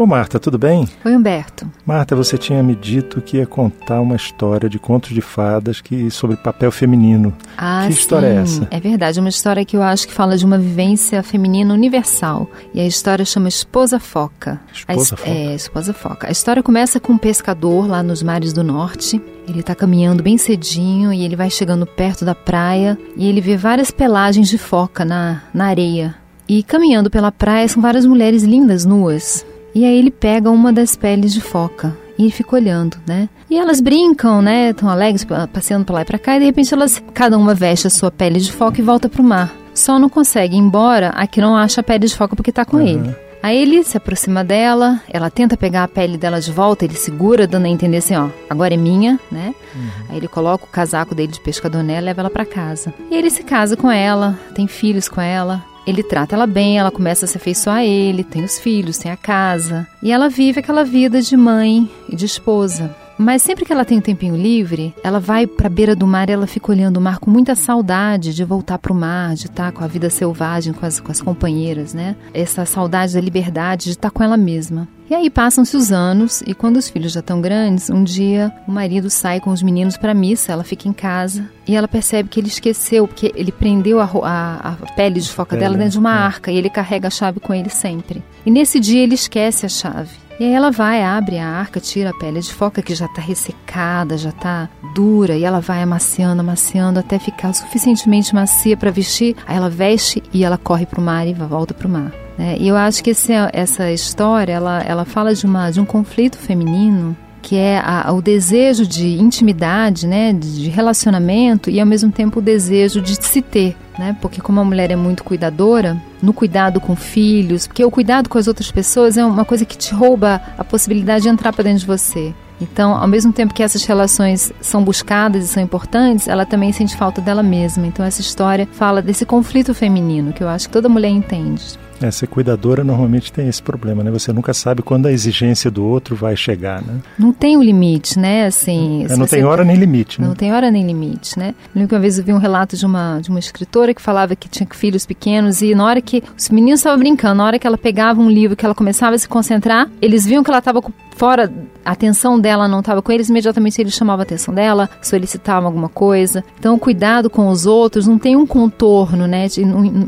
Ô Marta, tudo bem? Oi, Humberto. Marta, você tinha me dito que ia contar uma história de contos de fadas que sobre papel feminino. Ah, que história sim. é essa? É verdade, uma história que eu acho que fala de uma vivência feminina universal. E a história chama Esposa Foca. Esposa a, Foca. É, Esposa Foca. A história começa com um pescador lá nos mares do norte. Ele está caminhando bem cedinho e ele vai chegando perto da praia e ele vê várias pelagens de foca na, na areia. E caminhando pela praia são várias mulheres lindas nuas. E aí ele pega uma das peles de foca e fica olhando, né? E elas brincam, né? Estão alegres, pa- passeando pra lá e pra cá, e de repente elas, cada uma veste a sua pele de foca e volta pro mar. Só não consegue ir embora a que não acha a pele de foca porque tá com Uhum. ele. Aí ele se aproxima dela, ela tenta pegar a pele dela de volta, ele segura, dando a entender assim, ó, agora é minha, né? Aí ele coloca o casaco dele de pescador nela e leva ela pra casa. E ele se casa com ela, tem filhos com ela. Ele trata ela bem, ela começa a se afeiçoar a ele, tem os filhos, tem a casa. E ela vive aquela vida de mãe e de esposa. Mas sempre que ela tem um tempinho livre, ela vai pra beira do mar e ela fica olhando o mar com muita saudade de voltar pro mar, de estar com a vida selvagem, com as, com as companheiras, né? Essa saudade da liberdade, de estar com ela mesma. E aí passam-se os anos e quando os filhos já estão grandes, um dia o marido sai com os meninos para missa, ela fica em casa e ela percebe que ele esqueceu, porque ele prendeu a, a- a pele de foca dela dentro de uma é. arca e ele carrega a chave com ele sempre. E nesse dia ele esquece a chave. E aí ela vai, abre a arca, tira a pele de foca que já está ressecada, já está dura, e ela vai amaciando, amaciando até ficar suficientemente macia para vestir. Aí ela veste e ela corre para o mar e volta para o mar. né? E eu acho que esse- essa história, ela, ela fala de, uma, de um conflito feminino que é a- o desejo de intimidade, né, de relacionamento e ao mesmo tempo o desejo de se ter, né? Porque como a mulher é muito cuidadora, no cuidado com filhos, porque o cuidado com as outras pessoas é uma coisa que te rouba a possibilidade de entrar para dentro de você. Então, ao mesmo tempo que essas relações são buscadas e são importantes, ela também sente falta dela mesma. Então, essa história fala desse conflito feminino que eu acho que toda mulher entende. É, ser cuidadora normalmente tem esse problema, né? Você nunca sabe quando a exigência do outro vai chegar, né? Não tem o limite, né? Assim, É, não tem hora nem limite, né? Não tem hora nem limite, né? Eu lembro que uma vez eu vi um relato de uma, de uma escritora que falava que tinha filhos pequenos e na hora que os meninos estavam brincando, na hora que ela pegava um livro que ela começava a se concentrar, eles viam que ela estava fora, a atenção dela não estava com eles, imediatamente eles chamavam a atenção dela, solicitavam alguma coisa. Então, cuidado com os outros não tem um contorno, né? De,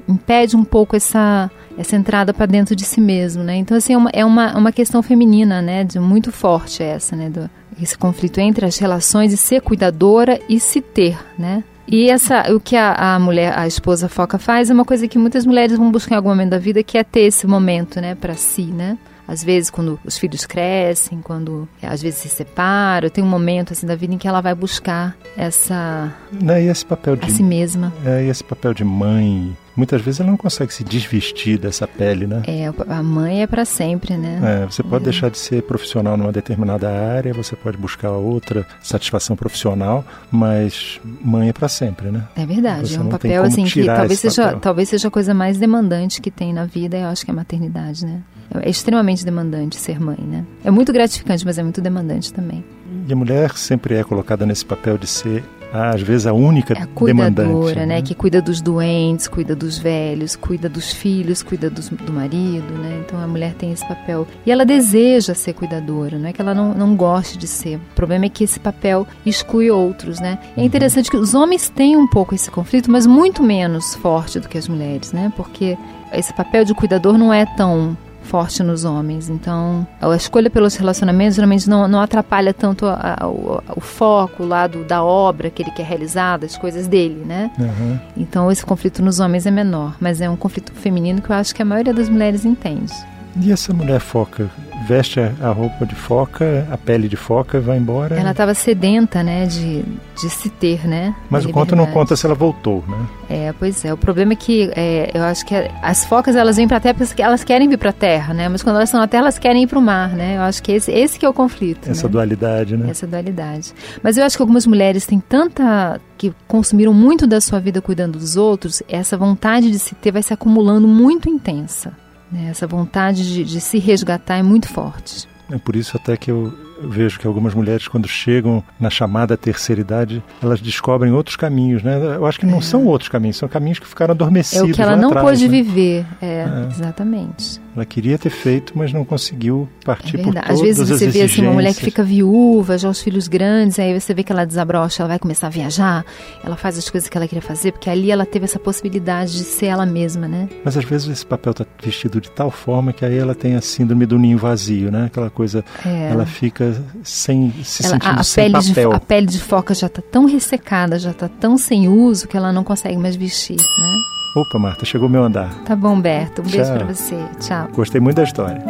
impede um pouco essa essa entrada para dentro de si mesmo, né? Então assim é uma, é uma, uma questão feminina, né? De muito forte essa, né? Do, esse conflito entre as relações de ser cuidadora e se ter, né? E essa, o que a, a mulher, a esposa foca faz é uma coisa que muitas mulheres vão buscar em algum momento da vida, que é ter esse momento, né, para si, né? Às vezes, quando os filhos crescem, quando às vezes se separam, tem um momento assim da vida em que ela vai buscar essa Né? E esse papel de a si mesma. É, e esse papel de mãe, muitas vezes ela não consegue se desvestir dessa pele, né? É, a mãe é para sempre, né? É, você pode deixar de ser profissional numa determinada área, você pode buscar outra satisfação profissional, mas mãe é para sempre, né? É verdade, Você é um papel assim que talvez seja, papel. talvez seja a coisa mais demandante que tem na vida, eu acho que é a maternidade, né? É extremamente demandante ser mãe, né? É muito gratificante, mas é muito demandante também. E a mulher sempre é colocada nesse papel de ser, às vezes, a única É a cuidadora, demandante. né? Que cuida dos doentes, cuida dos velhos, cuida dos filhos, cuida dos- do marido, né? Então a mulher tem esse papel. E ela deseja ser cuidadora, não é que ela não, não goste de ser. O problema é que esse papel exclui outros, né? É interessante que os homens têm um pouco esse conflito, mas muito menos forte do que as mulheres, né? Porque esse papel de cuidador não é tão forte nos homens. Então, a escolha pelos relacionamentos geralmente não, não atrapalha tanto a- a- o, o foco lá do, da obra que ele quer realizar, das coisas dele, né? Uhum. Então, esse conflito nos homens é menor, mas é um conflito feminino que eu acho que a maioria das mulheres entende. E essa mulher foca veste a, roupa de foca, a pele de foca e vai embora. Ela estava sedenta, né, de, de se ter, né? Mas o conto não conta se ela voltou, né? É, pois é. O problema é que é, eu acho que as focas elas vêm para a terra porque elas querem vir para a terra, né? Mas quando elas estão na terra elas querem ir para o mar, né? Eu acho que esse, esse que é o conflito. Essa né? dualidade, né? Essa dualidade. Mas eu acho que algumas mulheres têm tanta. que consumiram muito da sua vida cuidando dos outros, essa vontade de se ter vai se acumulando muito intensa. Né? Essa vontade de, de se resgatar é muito forte. É por isso até que eu vejo que algumas mulheres, quando chegam na chamada terceira idade, elas descobrem outros caminhos, né? Eu acho que não é. são outros caminhos, são caminhos que ficaram adormecidos. É o que ela não atrás, pôde né? viver, é, é, exatamente. Ela queria ter feito, mas não conseguiu partir é por todas Às vezes você vê assim, uma mulher que fica viúva, já os filhos grandes, aí você vê que ela desabrocha, ela vai começar a viajar, ela faz as coisas que ela queria fazer, porque ali ela teve essa possibilidade de ser ela mesma, né? Mas às vezes esse papel está vestido de tal forma que aí ela tem a síndrome do ninho vazio, né? Aquela coisa, é. ela fica sem se ela, sentindo a, a sem pele papel. De, a pele de foca já está tão ressecada, já está tão sem uso que ela não consegue mais vestir, né? Opa, Marta, chegou meu andar. Tá bom, Berto. Um Tchau. beijo para você. Tchau. Gostei muito da história.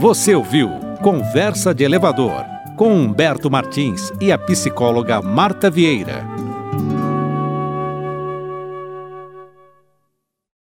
Você ouviu Conversa de Elevador com Humberto Martins e a psicóloga Marta Vieira.